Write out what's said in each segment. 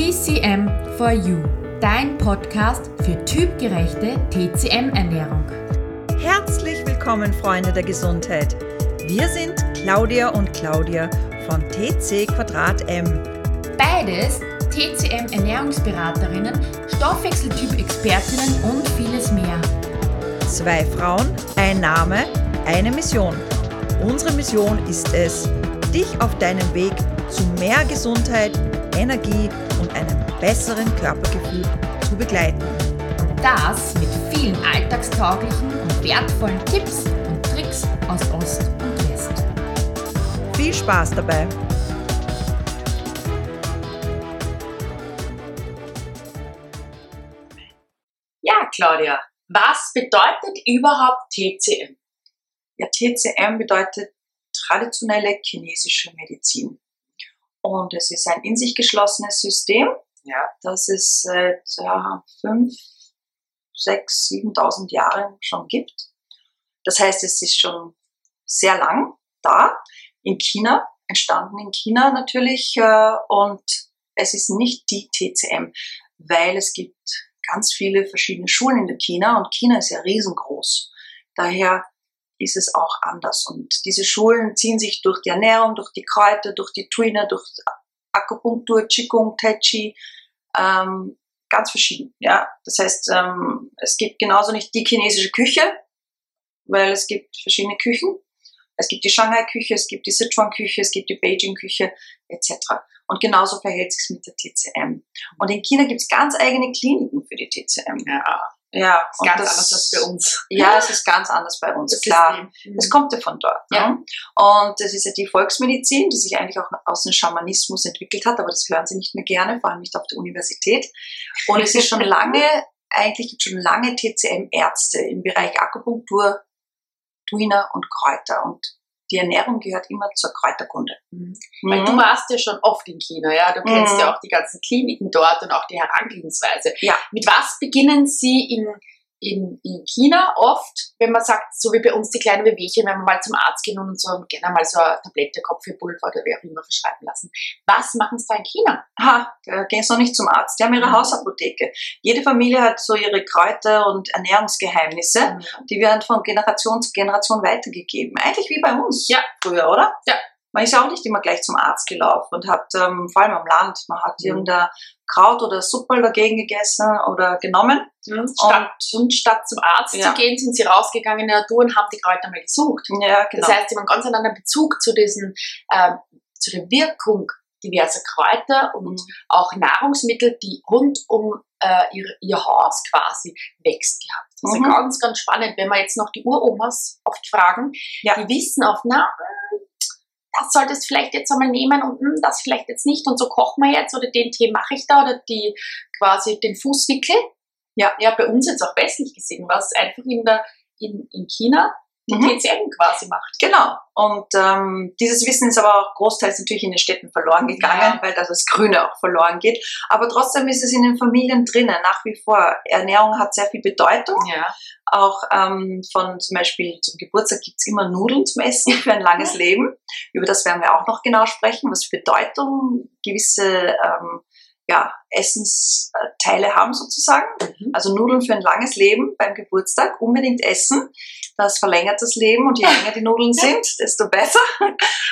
TCM for You, dein Podcast für typgerechte TCM-Ernährung. Herzlich willkommen, Freunde der Gesundheit. Wir sind Claudia und Claudia von TC Quadrat M. Beides TCM-Ernährungsberaterinnen, Stoffwechseltyp-Expertinnen und vieles mehr. Zwei Frauen, ein Name, eine Mission. Unsere Mission ist es, dich auf deinem Weg zu mehr Gesundheit, Energie und einem besseren Körpergefühl zu begleiten. Das mit vielen alltagstauglichen und wertvollen Tipps und Tricks aus Ost und West. Viel Spaß dabei! Ja, Claudia, was bedeutet überhaupt TCM? Ja, TCM bedeutet traditionelle chinesische Medizin. Und es ist ein in sich geschlossenes System, ja, das es seit ja, fünf, sechs, 7.000 Jahren schon gibt. Das heißt, es ist schon sehr lang da, in China, entstanden in China natürlich. Äh, und es ist nicht die TCM, weil es gibt ganz viele verschiedene Schulen in China und China ist ja riesengroß. Daher ist es auch anders. Und diese Schulen ziehen sich durch die Ernährung, durch die Kräuter, durch die Tuina, durch Akupunktur, Qigong, Tai Chi, ähm, ganz verschieden. Ja, das heißt, ähm, es gibt genauso nicht die chinesische Küche, weil es gibt verschiedene Küchen. Es gibt die Shanghai-Küche, es gibt die Sichuan-Küche, es gibt die Beijing-Küche etc. Und genauso verhält sich mit der TCM. Und in China gibt es ganz eigene Kliniken für die TCM. Ja. Ja, ist ganz das, anders als bei uns. Ja, es ist ganz anders bei uns, das klar. Es kommt ja von dort. Ja. Ne? Und das ist ja die Volksmedizin, die sich eigentlich auch aus dem Schamanismus entwickelt hat, aber das hören Sie nicht mehr gerne, vor allem nicht auf der Universität. Und es ist schon lange, eigentlich gibt schon lange TCM-Ärzte im Bereich Akupunktur, Tuina und Kräuter. Und die Ernährung gehört immer zur Kräuterkunde. Mhm. Weil du warst ja schon oft in China, ja. Du kennst ja auch die ganzen Kliniken dort und auch die Herangehensweise. Ja. Mit was beginnen Sie in in, in China oft, wenn man sagt, so wie bei uns die kleinen Wehwehchen, wenn wir mal zum Arzt gehen und so gerne mal so eine Tablette, Kopfhörpulver oder wie auch immer verschreiben lassen. Was machen sie da in China? Ha, da gehen sie noch nicht zum Arzt. Die haben ihre Mhm. Hausapotheke. Jede Familie hat so ihre Kräuter und Ernährungsgeheimnisse. Mhm. Die werden von Generation zu Generation weitergegeben. Eigentlich wie bei uns Ja. früher, oder? Ja. Man ist ja auch nicht immer gleich zum Arzt gelaufen und hat, ähm, vor allem am Land, man hat Mhm. irgendein Kraut oder Suppe dagegen gegessen oder genommen. Statt, und statt zum Arzt Ja. zu gehen, sind sie rausgegangen in die Natur und haben die Kräuter mal gesucht. Ja, genau. Das heißt, sie haben einen ganz anderen Bezug zu diesen, ähm, zu der Wirkung diverser Kräuter und Mhm. auch Nahrungsmittel, die rund um äh, ihr, ihr Haus quasi wächst gehabt. Das ist Mhm. ja ganz, ganz spannend, wenn wir jetzt noch die Uromas oft fragen, Ja. die wissen oft, na, das solltest vielleicht jetzt einmal nehmen und hm, das vielleicht jetzt nicht und so kochen wir jetzt oder den Tee mache ich da oder die quasi den Fußwickel. Ja. ja, bei uns jetzt auch westlich gesehen, was einfach in der in, in China die Mhm. TCM quasi macht. Genau. Und ähm, dieses Wissen ist aber auch großteils natürlich in den Städten verloren gegangen, Ja. weil da das Grüne auch verloren geht. Aber trotzdem ist es in den Familien drinnen, nach wie vor. Ernährung hat sehr viel Bedeutung. Ja. Auch ähm, von zum Beispiel zum Geburtstag gibt's immer Nudeln zum Essen für ein langes Leben. Über das werden wir auch noch genau sprechen, was für Bedeutung gewisse ähm, ja, Essensteile haben sozusagen. Mhm. Also Nudeln für ein langes Leben beim Geburtstag unbedingt essen. Das verlängert das Leben und je länger die Nudeln sind, desto besser.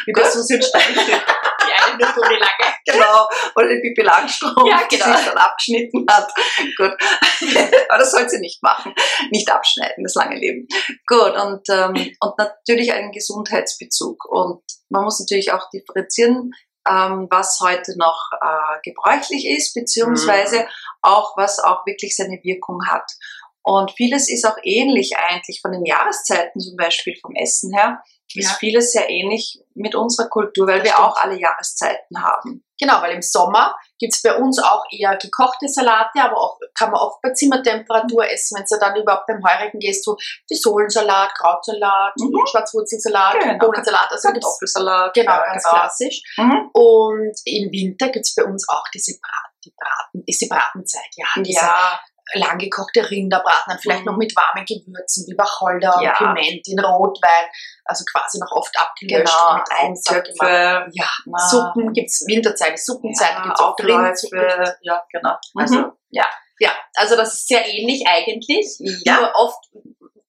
Wie das so sind Die eine Nudel, die lange. Genau. Oder die Pippi Langstrumpf, Ja, die genau. sich dann abgeschnitten hat. Gut. Aber das soll sie nicht machen. Nicht abschneiden, das lange Leben. Gut. Und, ähm, und natürlich einen Gesundheitsbezug. Und man muss natürlich auch differenzieren, ähm, was heute noch äh, gebräuchlich ist, beziehungsweise auch, was auch wirklich seine Wirkung hat. Und vieles ist auch ähnlich eigentlich von den Jahreszeiten zum Beispiel vom Essen her. Ist Ja. vieles sehr ähnlich mit unserer Kultur, weil Das wir stimmt. auch alle Jahreszeiten haben. Genau, weil im Sommer gibt's bei uns auch eher gekochte Salate, aber auch, kann man oft bei Zimmertemperatur essen, wenn du dann überhaupt beim Heurigen gehst, so die Sohlensalat, Krautsalat, Mhm. Schwarzwurzelsalat, Genau. Bohnensalat, also Kartoffelsalat. Genau, ja, ganz klassisch. Mhm. Und im Winter gibt's bei uns auch diese Brat, die Braten, ist die Bratenzeit, ja. Diese Ja, lang gekochte Rinderbraten, dann vielleicht Mhm. noch mit warmen Gewürzen wie Wacholder Ja. und Piment in Rotwein, also quasi noch oft abgelöscht. Genau, mit Eintöpfe. Ja, na, Suppen gibt's Winterzeit, Suppenzeit, ja, gibt's auch drin. ja, genau. Also, Mhm. ja. Ja, also das ist sehr ähnlich eigentlich. Ja. Nur oft,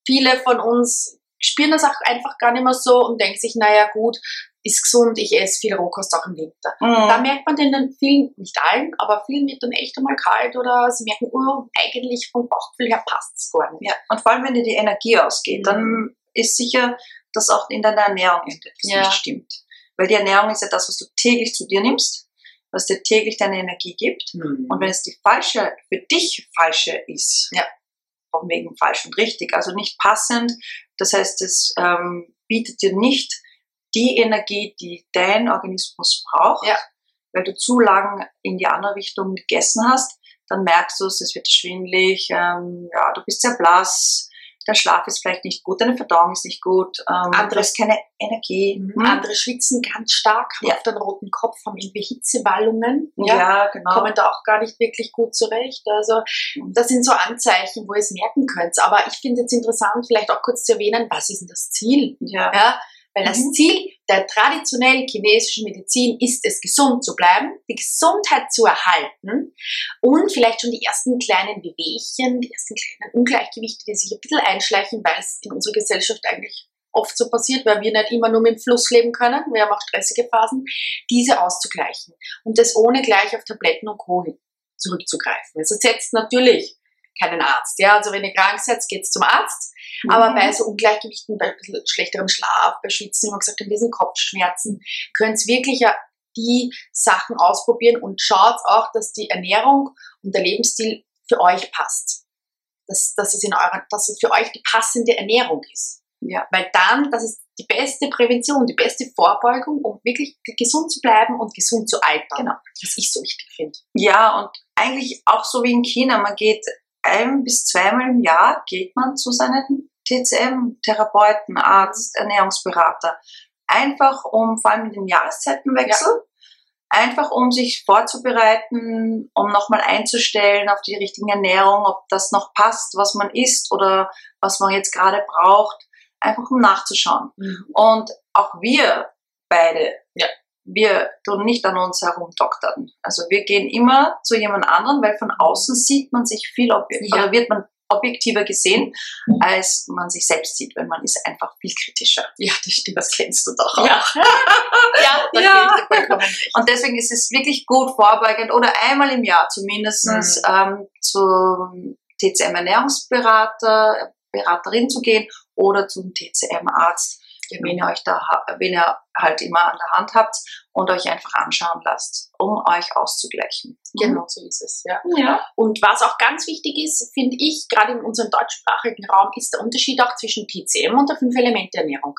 viele von uns spüren das auch einfach gar nicht mehr so und denken sich, naja gut, ist gesund, ich esse viel Rohkost auch im Winter. Da Mhm. merkt man den dann vielen, nicht allen, aber vielen wird dann echt einmal kalt oder sie merken, oh, eigentlich vom Bauchgefühl her passt es gar nicht. Ja, und vor allem, wenn dir die Energie ausgeht, Mhm. dann ist sicher, dass auch in deiner Ernährung etwas Ja. nicht stimmt. Weil die Ernährung ist ja das, was du täglich zu dir nimmst, was dir täglich deine Energie gibt. Und wenn es die falsche, für dich falsche ist, Ja. von wegen falsch und richtig, also nicht passend, das heißt, es ähm, bietet dir nicht die Energie, die dein Organismus braucht, Ja. weil du zu lang in die andere Richtung gegessen hast, dann merkst du es, es wird schwindlig, ähm, ja, du bist sehr blass, der Schlaf ist vielleicht nicht gut, deine Verdauung ist nicht gut, ähm, Andere- hast keine Energie. Mhm. Hm? Andere schwitzen ganz stark, haben Ja. oft einen roten Kopf, haben irgendwie Hitzewallungen. Ja, genau. kommen da auch gar nicht wirklich gut zurecht. Also das sind so Anzeichen, wo ihr es merken könnt. Aber ich finde es interessant, vielleicht auch kurz zu erwähnen, was ist denn das Ziel? ja. Ja, weil das Mhm. Ziel der traditionellen chinesischen Medizin ist es, gesund zu bleiben, die Gesundheit zu erhalten und vielleicht schon die ersten kleinen Bewegchen, die ersten kleinen Ungleichgewichte, die sich ein bisschen einschleichen, weil es in unserer Gesellschaft eigentlich oft so passiert, weil wir nicht immer nur mit dem Fluss leben können, wir haben auch stressige Phasen, diese auszugleichen und das ohne gleich auf Tabletten und Co. zurückzugreifen. Es ersetzt natürlich keinen Arzt. Ja, also wenn ihr krank seid, geht's zum Arzt. Aber Mhm. bei so Ungleichgewichten, bei schlechterem Schlaf, bei Schwitzen, wie wir gesagt haben, diesen Kopfschmerzen, könnt ihr wirklich ja die Sachen ausprobieren und schaut auch, dass die Ernährung und der Lebensstil für euch passt. Dass, dass, es in eurer, dass es für euch die passende Ernährung ist. Ja. Weil dann, das ist die beste Prävention, die beste Vorbeugung, um wirklich gesund zu bleiben und gesund zu altern. Genau. Was ich so wichtig finde. Ja, und eigentlich auch so wie in China, man geht ein bis zweimal im Jahr geht man zu seinen TCM-Therapeuten, Arzt, Ernährungsberater. Einfach um, vor allem mit dem Jahreszeitenwechsel, einfach um sich vorzubereiten, um nochmal einzustellen auf die richtige Ernährung, ob das noch passt, was man isst oder was man jetzt gerade braucht, einfach um nachzuschauen. Und auch wir beide, Ja. Wir tun nicht an uns herumdoktern. Also wir gehen immer zu jemand anderen, weil von außen sieht man sich viel objek Ja. oder wird man objektiver gesehen, als man sich selbst sieht, weil man ist einfach viel kritischer. Ja, das stimmt. Das kennst du doch auch. Ja, ja da Ja. vollkommen. Und deswegen ist es wirklich gut vorbeugend oder einmal im Jahr zumindest Mhm. ähm, zum TCM-Ernährungsberater, Beraterin zu gehen oder zum TCM-Arzt, wen ihr euch da, wen ihr halt immer an der Hand habt und euch einfach anschauen lasst, um euch auszugleichen. Genau, so ist es, ja. Ja. Und was auch ganz wichtig ist, finde ich, gerade in unserem deutschsprachigen Raum, ist der Unterschied auch zwischen TCM und der Fünf-Elemente-Ernährung.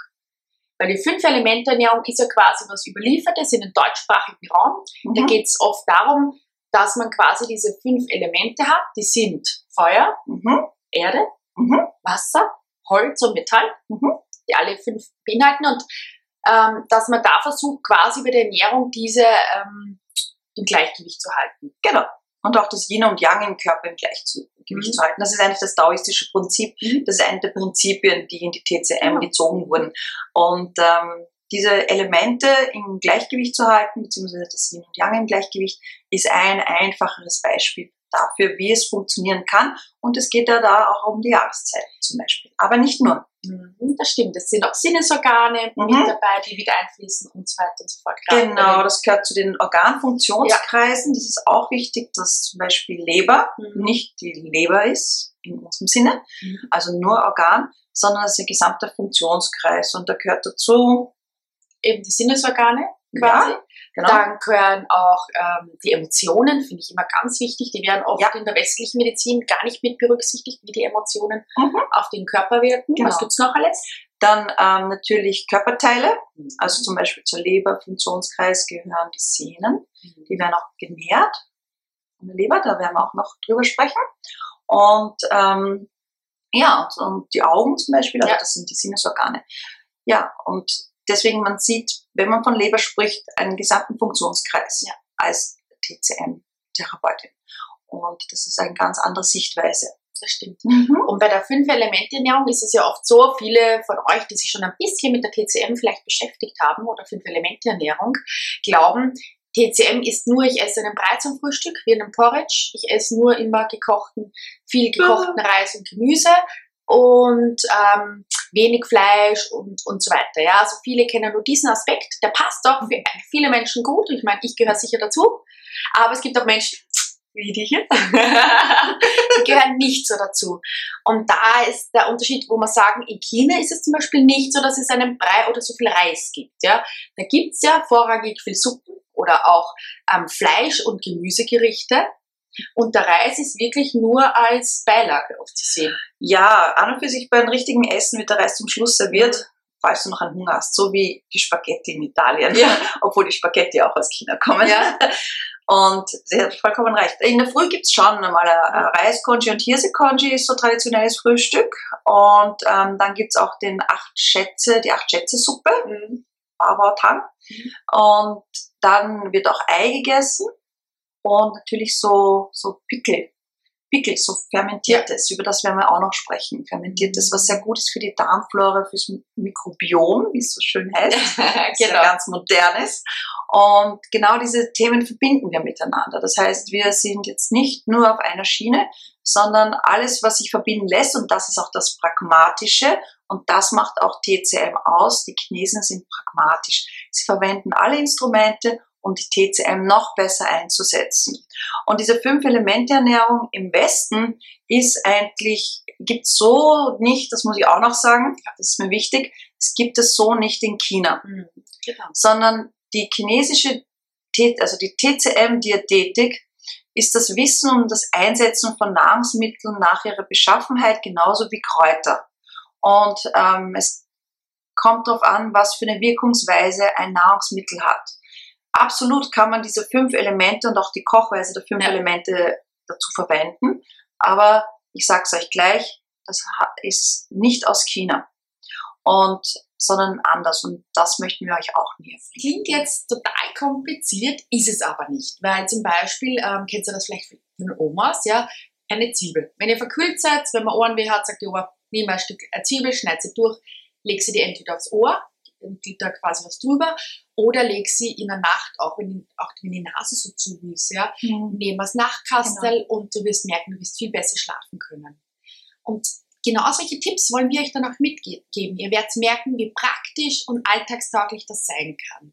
Weil die Fünf-Elemente-Ernährung ist ja quasi was Überliefertes in den deutschsprachigen Raum. Da Mhm. geht es oft darum, dass man quasi diese fünf Elemente hat. Die sind Feuer, Mhm. Erde, Mhm. Wasser, Holz und Metall, Mhm. Die alle fünf beinhalten und ähm, dass man da versucht, quasi bei der Ernährung diese ähm, im Gleichgewicht zu halten. Genau. Und auch das Yin und Yang im Körper im Gleichgewicht Mhm. zu halten. Das ist eigentlich das taoistische Prinzip. Mhm. Das ist eine der Prinzipien, die in die TCM Ja. gezogen wurden. Und ähm, diese Elemente im Gleichgewicht zu halten, beziehungsweise das Yin und Yang im Gleichgewicht, ist ein einfacheres Beispiel dafür, wie es funktionieren kann. Und es geht ja da auch um die Jahreszeit zum Beispiel. Aber nicht nur. Mhm, Das stimmt. Es sind auch Sinnesorgane Mhm. mit dabei, die mit einfließen und so weiter und so fort. Genau, das gehört zu den Organfunktionskreisen. Das ist auch wichtig, dass zum Beispiel Leber Mhm. nicht die Leber ist, in unserem Sinne, Mhm. also nur Organ, sondern das ist ein gesamter Funktionskreis. Und da gehört dazu, eben die Sinnesorgane quasi. ja, genau, Dann gehören auch ähm, die Emotionen, finde ich immer ganz wichtig. Die werden oft Ja. in der westlichen Medizin gar nicht mit berücksichtigt, wie die Emotionen Mhm. auf den Körper wirken. Genau. Was gibt's noch alles? Dann ähm, natürlich Körperteile, also zum Beispiel zur Leber-Funktionskreis gehören die Sehnen. Die werden auch genährt von der Leber, da werden wir auch noch drüber sprechen. Und ähm, ja, und, und die Augen zum Beispiel, also Ja. das sind die Sinnesorgane. Ja, und deswegen man sieht, wenn man von Leber spricht, einen gesamten Funktionskreis Ja. als TCM-Therapeutin. Und das ist eine ganz andere Sichtweise. Das stimmt. Mhm. Und bei der Fünf-Elemente-Ernährung ist es ja oft so, viele von euch, die sich schon ein bisschen mit der TCM vielleicht beschäftigt haben oder Fünf-Elemente-Ernährung, glauben, TCM ist nur, ich esse einen Brei zum Frühstück, wie einen Porridge. Ich esse nur immer gekochten, viel gekochten Reis und Gemüse und ähm, wenig Fleisch und, und so weiter. Ja, also viele kennen nur diesen Aspekt. Der passt auch für viele Menschen gut. Ich meine, ich gehöre sicher dazu. Aber es gibt auch Menschen, wie die hier, die gehören nicht so dazu. Und da ist der Unterschied, wo man sagen, in China ist es zum Beispiel nicht so, dass es einen Brei oder so viel Reis gibt. Ja, da gibt's ja vorrangig viel Suppen oder auch ähm, Fleisch- und Gemüsegerichte. Und der Reis ist wirklich nur als Beilage oft zu sehen. Ja, an und für sich bei einem richtigen Essen wird der Reis zum Schluss serviert, falls du noch einen Hunger hast, so wie die Spaghetti in Italien, ja. obwohl die Spaghetti auch aus China kommen. Ja. Und sie hat vollkommen recht. In der Früh gibt's schon einmal Reiskonji und Hirsekonji, ist so traditionelles Frühstück. Und ähm, dann gibt's auch den acht Schätze, die acht Schätze Suppe, mhm. Tang. Mhm. Und dann wird auch Ei gegessen und natürlich so, so Pickel. Pickel, so fermentiertes, über das werden wir auch noch sprechen. Fermentiertes, was sehr gut ist für die Darmflora, fürs Mikrobiom, wie es so schön heißt. genau. Ganz modernes. Und genau diese Themen verbinden wir miteinander. Das heißt, wir sind jetzt nicht nur auf einer Schiene, sondern alles, was sich verbinden lässt, und das ist auch das Pragmatische, und das macht auch TCM aus. Die Chinesen sind pragmatisch. Sie verwenden alle Instrumente um die TCM noch besser einzusetzen. Und diese Fünf-Elemente-Ernährung im Westen ist eigentlich, gibt so nicht, das muss ich auch noch sagen, das ist mir wichtig, es gibt es so nicht in China, mhm, genau. sondern die chinesische, also die TCM-Diätetik ist das Wissen um das Einsetzen von Nahrungsmitteln nach ihrer Beschaffenheit genauso wie Kräuter. Und ähm, es kommt darauf an, was für eine Wirkungsweise ein Nahrungsmittel hat absolut kann man diese fünf Elemente und auch die Kochweise der fünf ja. Elemente dazu verwenden. Aber ich sage es euch gleich, das ist nicht aus China. Und sondern anders. Und das möchten wir euch auch näher Klingt jetzt total kompliziert, ist es aber nicht. Weil zum Beispiel, ähm, kennt ihr das vielleicht von Omas, ja, eine Zwiebel. Wenn ihr verkühlt seid, wenn man Ohrenweh hat, sagt die Oma, nimm ein Stück Zwiebel, schneid sie durch, leg sie dir entweder aufs Ohr geht da quasi was drüber. Oder leg sie in der Nacht, auch wenn, auch wenn die Nase so zu ist, ja, mhm. nehmen das Nachtkastel genau. und du wirst merken, du wirst viel besser schlafen können. Und genau solche Tipps wollen wir euch dann auch mitgeben. Ihr werdet merken, wie praktisch und alltagstauglich das sein kann.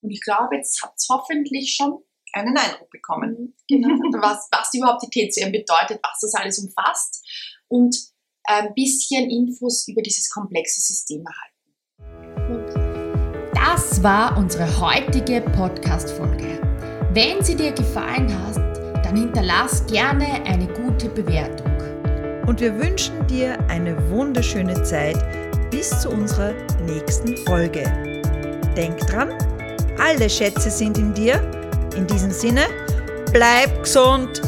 Und ich glaube, jetzt habt ihr hoffentlich schon einen Eindruck bekommen, mhm. genau. was, was überhaupt die TCM bedeutet, was das alles umfasst und ein bisschen Infos über dieses komplexe System erhalten. Das war unsere heutige Podcast-Folge. Wenn sie dir gefallen hat, dann hinterlass gerne eine gute Bewertung. Und wir wünschen dir eine wunderschöne Zeit bis zu unserer nächsten Folge. Denk dran, alle Schätze sind in dir. In diesem Sinne, bleib gesund!